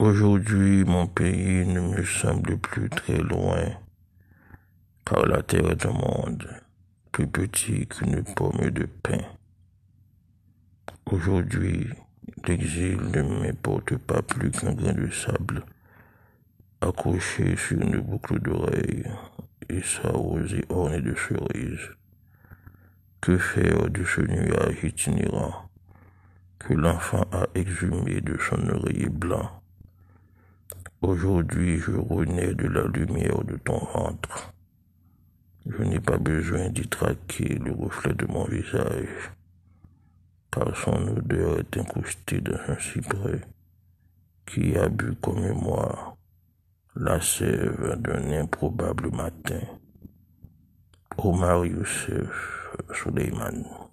Aujourd'hui, mon pays ne me semble plus très loin, car la terre est un monde plus petit qu'une pomme de pain. Aujourd'hui, l'exil ne m'importe pas plus qu'un grain de sable accroché sur une boucle d'oreille et sa rosée ornée de cerises. Que faire de ce nuage itinérant que l'enfant a exhumé de son oreiller blanc? Aujourd'hui, je renais de la lumière de ton ventre. Je n'ai pas besoin d'y traquer le reflet de mon visage, car son odeur est incrustée dans un cyprès qui a bu comme moi la sève d'un improbable matin. Omar Youssef Suleiman.